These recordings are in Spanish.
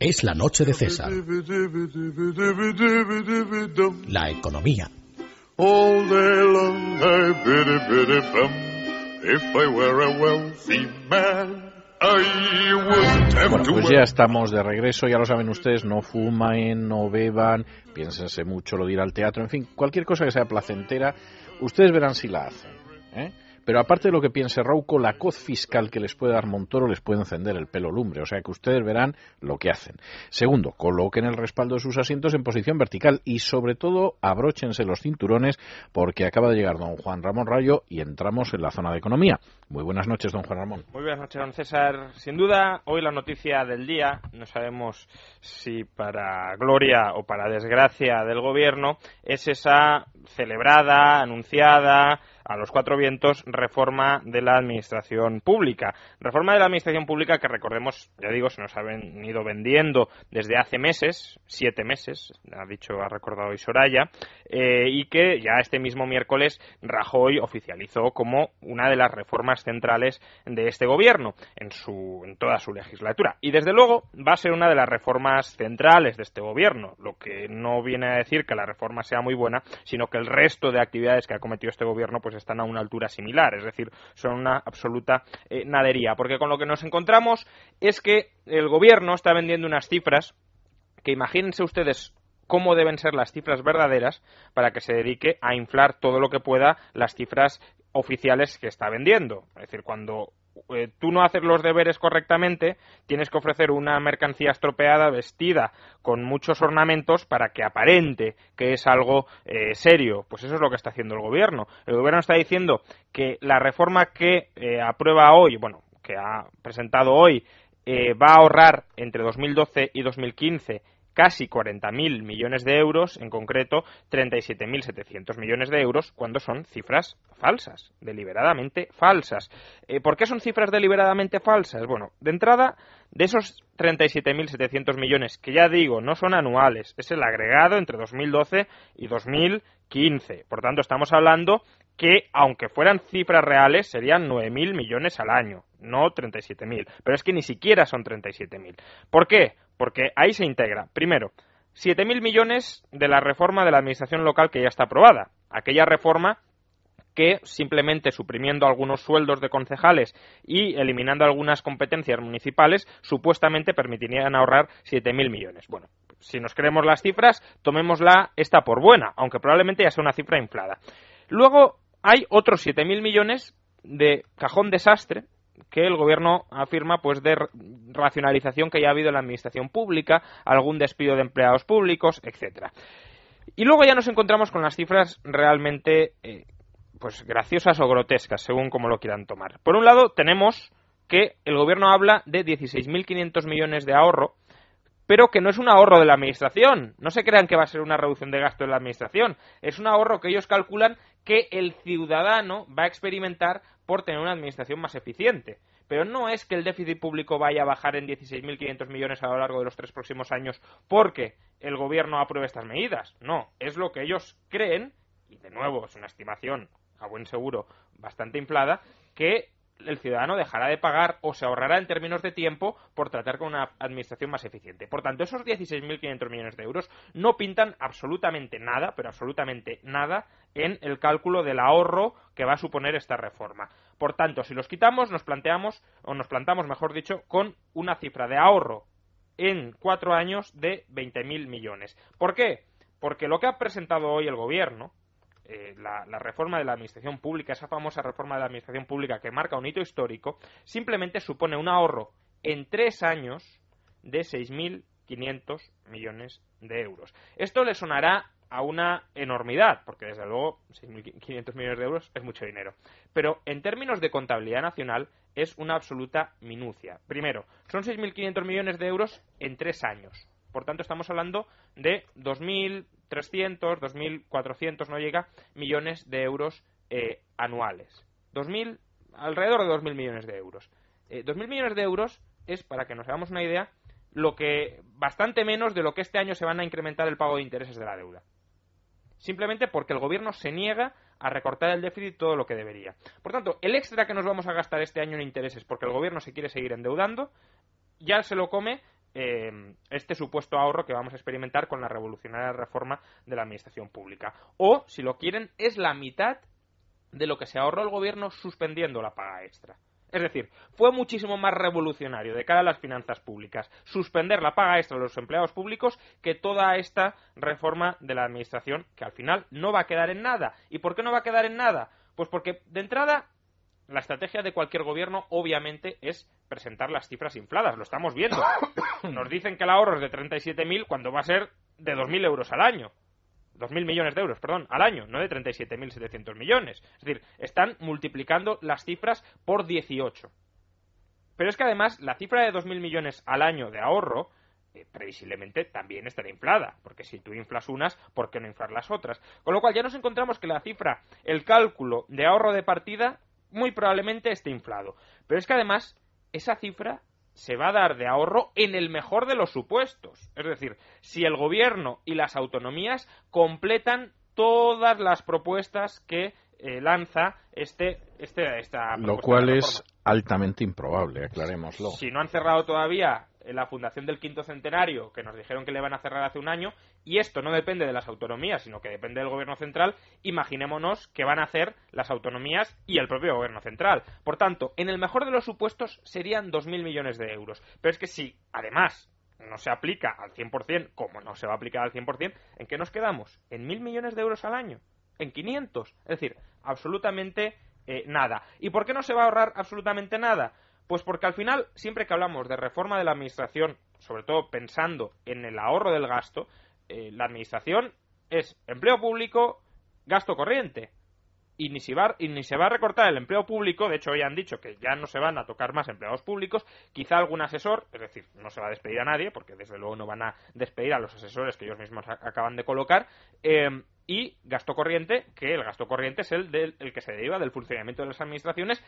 Es la noche de César. La economía. All day long I biddy biddy bum. If I were a wealthy man, I wouldn't have Bueno, pues ya estamos de regreso, ya lo saben ustedes, no fumen, no beban, piénsense mucho lo de ir al teatro, en fin, cualquier cosa que sea placentera, ustedes verán si la hacen. ¿eh? Pero aparte de lo que piense Rauco, la coz fiscal que les puede dar Montoro les puede encender el pelo lumbre, o sea que ustedes verán lo que hacen. Segundo, coloquen el respaldo de sus asientos en posición vertical y sobre todo abróchense los cinturones porque acaba de llegar don Juan Ramón Rayo y entramos en la zona de economía. Muy buenas noches, don Juan Ramón. Muy buenas noches, don César. Sin duda, hoy la noticia del día, no sabemos si para gloria o para desgracia del gobierno, es esa celebrada, anunciada a los cuatro vientos reforma de la administración pública. Reforma de la administración pública que recordemos, ya digo, se nos ha venido vendiendo desde hace meses, siete meses, ha dicho, ha recordado hoy Soraya, eh, y que ya este mismo miércoles Rajoy oficializó como una de las reformas centrales de este gobierno en, su, en toda su legislatura. Y desde luego va a ser una de las reformas centrales de este gobierno, lo que no viene a decir que la reforma sea muy buena, sino que el resto de actividades que ha cometido este gobierno pues están a una altura similar, es decir, son una absoluta eh, nadería, porque con lo que nos encontramos es que el gobierno está vendiendo unas cifras que imagínense ustedes cómo deben ser las cifras verdaderas para que se dedique a inflar todo lo que pueda las cifras oficiales que está vendiendo. Es decir, cuando eh, tú no haces los deberes correctamente, tienes que ofrecer una mercancía estropeada, vestida, con muchos ornamentos, para que aparente que es algo eh, serio. Pues eso es lo que está haciendo el gobierno. El gobierno está diciendo que la reforma que eh, aprueba hoy, bueno, que ha presentado hoy, eh, va a ahorrar entre 2012 y 2015 casi 40.000 millones de euros, en concreto 37.700 millones de euros, cuando son cifras falsas, deliberadamente falsas. Eh, ¿Por qué son cifras deliberadamente falsas? Bueno, de entrada, de esos 37.700 millones, que ya digo, no son anuales, es el agregado entre 2012 y 2015. Por tanto, estamos hablando que, aunque fueran cifras reales, serían 9.000 millones al año, no 37.000. Pero es que ni siquiera son 37.000. ¿Por qué? Porque ahí se integra, primero, 7.000 millones de la reforma de la administración local que ya está aprobada. Aquella reforma que simplemente suprimiendo algunos sueldos de concejales y eliminando algunas competencias municipales supuestamente permitirían ahorrar 7.000 millones. Bueno, si nos creemos las cifras, tomémosla esta por buena, aunque probablemente ya sea una cifra inflada. Luego hay otros 7.000 millones de cajón desastre que el gobierno afirma pues de racionalización que ya ha habido en la administración pública, algún despido de empleados públicos, etcétera. Y luego ya nos encontramos con las cifras realmente eh, pues graciosas o grotescas, según como lo quieran tomar. Por un lado, tenemos que el gobierno habla de 16.500 millones de ahorro, pero que no es un ahorro de la administración. No se crean que va a ser una reducción de gasto de la administración. Es un ahorro que ellos calculan que el ciudadano va a experimentar por tener una administración más eficiente. Pero no es que el déficit público vaya a bajar en 16.500 millones a lo largo de los tres próximos años porque el gobierno apruebe estas medidas. No, es lo que ellos creen, y de nuevo es una estimación a buen seguro bastante inflada, que el ciudadano dejará de pagar o se ahorrará en términos de tiempo por tratar con una administración más eficiente. Por tanto, esos 16.500 millones de euros no pintan absolutamente nada, pero absolutamente nada, en el cálculo del ahorro que va a suponer esta reforma. Por tanto, si los quitamos, nos planteamos, o nos plantamos, mejor dicho, con una cifra de ahorro en cuatro años de 20.000 millones. ¿Por qué? Porque lo que ha presentado hoy el gobierno, eh, la, la, reforma de la administración pública, esa famosa reforma de la administración pública que marca un hito histórico, simplemente supone un ahorro en tres años de 6.500 millones de euros. Esto le sonará a una enormidad, porque desde luego 6.500 millones de euros es mucho dinero. Pero en términos de contabilidad nacional es una absoluta minucia. Primero, son 6.500 millones de euros en tres años. Por tanto, estamos hablando de 2.300, 2.400, no llega, millones de euros eh, anuales. 2.000, alrededor de 2.000 millones de euros. Eh, 2.000 millones de euros es, para que nos hagamos una idea, lo que bastante menos de lo que este año se van a incrementar el pago de intereses de la deuda. Simplemente porque el gobierno se niega a recortar el déficit todo lo que debería. Por tanto, el extra que nos vamos a gastar este año en intereses porque el gobierno se quiere seguir endeudando ya se lo come eh, este supuesto ahorro que vamos a experimentar con la revolucionaria reforma de la administración pública. O, si lo quieren, es la mitad de lo que se ahorró el gobierno suspendiendo la paga extra. Es decir, fue muchísimo más revolucionario de cara a las finanzas públicas suspender la paga extra a los empleados públicos que toda esta reforma de la Administración, que al final no va a quedar en nada. ¿Y por qué no va a quedar en nada? Pues porque, de entrada, la estrategia de cualquier gobierno, obviamente, es presentar las cifras infladas. Lo estamos viendo. Nos dicen que el ahorro es de 37.000 cuando va a ser de 2.000 euros al año. 2.000 millones de euros, perdón, al año, no de 37.700 millones. Es decir, están multiplicando las cifras por 18. Pero es que además la cifra de 2.000 millones al año de ahorro eh, previsiblemente también estará inflada, porque si tú inflas unas, ¿por qué no inflar las otras? Con lo cual ya nos encontramos que la cifra, el cálculo de ahorro de partida, muy probablemente esté inflado. Pero es que además esa cifra se va a dar de ahorro en el mejor de los supuestos. Es decir, si el gobierno y las autonomías completan todas las propuestas que eh, lanza este, este esta lo cual es altamente improbable aclarémoslo si no han cerrado todavía la fundación del quinto centenario, que nos dijeron que le van a cerrar hace un año, y esto no depende de las autonomías, sino que depende del gobierno central, imaginémonos qué van a hacer las autonomías y el propio gobierno central. Por tanto, en el mejor de los supuestos serían 2.000 millones de euros. Pero es que si, además, no se aplica al 100%, como no se va a aplicar al 100%, ¿en qué nos quedamos? ¿En 1.000 millones de euros al año? ¿En 500? Es decir, absolutamente eh, nada. ¿Y por qué no se va a ahorrar absolutamente nada? Pues porque al final, siempre que hablamos de reforma de la administración, sobre todo pensando en el ahorro del gasto, eh, la administración es empleo público, gasto corriente. Y ni, se va, y ni se va a recortar el empleo público, de hecho hoy han dicho que ya no se van a tocar más empleados públicos, quizá algún asesor, es decir, no se va a despedir a nadie, porque desde luego no van a despedir a los asesores que ellos mismos acaban de colocar, eh, y gasto corriente, que el gasto corriente es el, del, el que se deriva del funcionamiento de las administraciones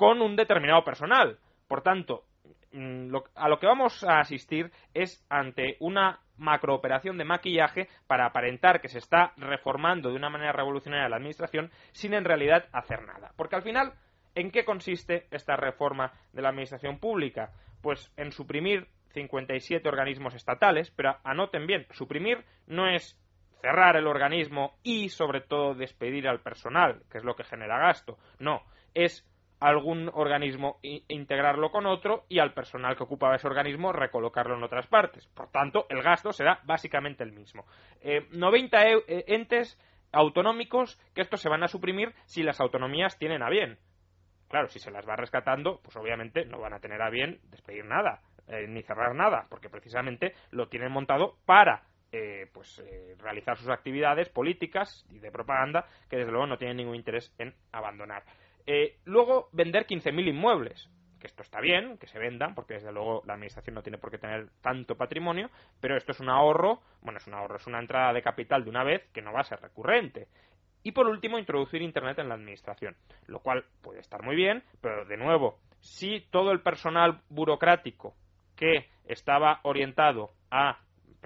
con un determinado personal. Por tanto, mm, a lo que vamos a asistir es ante una macrooperación de maquillaje para aparentar que se está reformando de una manera revolucionaria la administración sin en realidad hacer nada. Porque al final, ¿en qué consiste esta reforma de la administración pública? Pues en suprimir 57 organismos estatales, pero anoten bien, suprimir no es cerrar el organismo y sobre todo despedir al personal, que es lo que genera gasto. No, es algún organismo integrarlo con otro y al personal que ocupaba ese organismo recolocarlo en otras partes. Por tanto, el gasto será básicamente el mismo. 90 eh, e, entes autonómicos que estos se van a suprimir si las autonomías tienen a bien. Claro, si se las va rescatando, pues obviamente no van a tener a bien despedir nada, eh, ni cerrar nada, porque precisamente lo tienen montado para eh, pues realizar sus actividades políticas y de propaganda que desde luego no tienen ningún interés en abandonar. Eh, luego, vender 15.000 inmuebles. Que esto está bien, que se vendan, porque desde luego la administración no tiene por qué tener tanto patrimonio, pero esto es un ahorro, bueno, es un ahorro, es una entrada de capital de una vez que no va a ser recurrente. Y por último, introducir Internet en la administración, lo cual puede estar muy bien, pero de nuevo, si todo el personal burocrático que estaba orientado a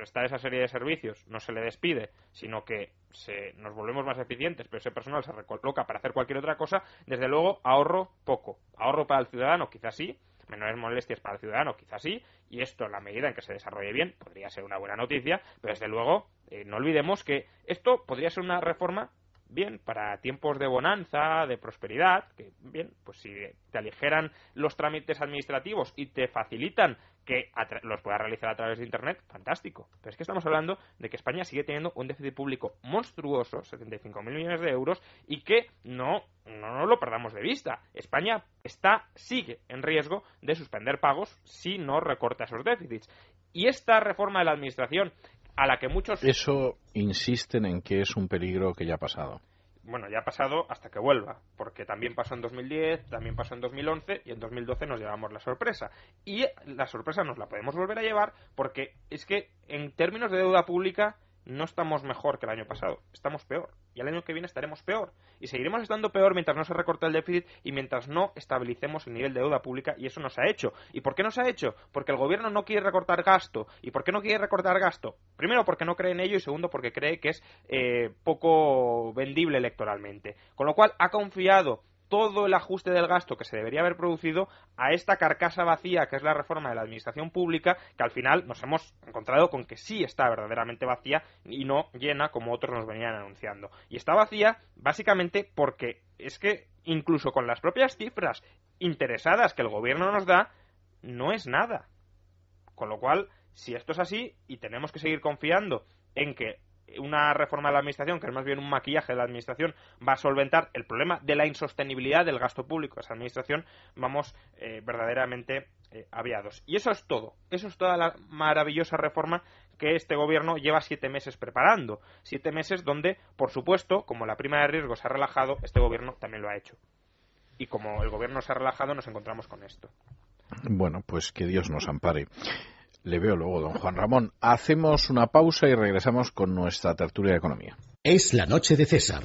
prestar esa serie de servicios no se le despide, sino que se, nos volvemos más eficientes, pero ese personal se recoloca para hacer cualquier otra cosa, desde luego ahorro poco. Ahorro para el ciudadano, quizás sí, menores molestias para el ciudadano, quizás sí, y esto, en la medida en que se desarrolle bien, podría ser una buena noticia, pero desde luego eh, no olvidemos que esto podría ser una reforma bien, para tiempos de bonanza, de prosperidad, que bien, pues si te aligeran los trámites administrativos y te facilitan que los puedas realizar a través de Internet, fantástico. Pero es que estamos hablando de que España sigue teniendo un déficit público monstruoso, 75.000 millones de euros, y que no, no nos lo perdamos de vista. España está, sigue en riesgo de suspender pagos si no recorta esos déficits. Y esta reforma de la Administración, a la que muchos... Eso insisten en que es un peligro que ya ha pasado. Bueno, ya ha pasado hasta que vuelva, porque también pasó en 2010, también pasó en 2011 y en 2012 nos llevamos la sorpresa. Y la sorpresa nos la podemos volver a llevar porque es que en términos de deuda pública no estamos mejor que el año pasado, estamos peor. Y el año que viene estaremos peor. Y seguiremos estando peor mientras no se recorte el déficit y mientras no estabilicemos el nivel de deuda pública. Y eso no se ha hecho. ¿Y por qué no se ha hecho? Porque el gobierno no quiere recortar gasto. ¿Y por qué no quiere recortar gasto? Primero, porque no cree en ello y segundo, porque cree que es eh, poco vendible electoralmente. Con lo cual, ha confiado todo el ajuste del gasto que se debería haber producido a esta carcasa vacía que es la reforma de la administración pública, que al final nos hemos encontrado con que sí está verdaderamente vacía y no llena como otros nos venían anunciando. Y está vacía básicamente porque es que incluso con las propias cifras interesadas que el gobierno nos da, no es nada. Con lo cual, si esto es así y tenemos que seguir confiando en que una reforma de la administración, que es más bien un maquillaje de la administración, va a solventar el problema de la insostenibilidad del gasto público esa administración, vamos eh, verdaderamente eh, aviados. Y eso es todo. Eso es toda la maravillosa reforma que este gobierno lleva siete meses preparando. Siete meses donde, por supuesto, como la prima de riesgo se ha relajado, este gobierno también lo ha hecho. Y como el gobierno se ha relajado, nos encontramos con esto. Bueno, pues que Dios nos ampare. Le veo luego, don Juan Ramón. Hacemos una pausa y regresamos con nuestra tertulia de economía. Es la noche de César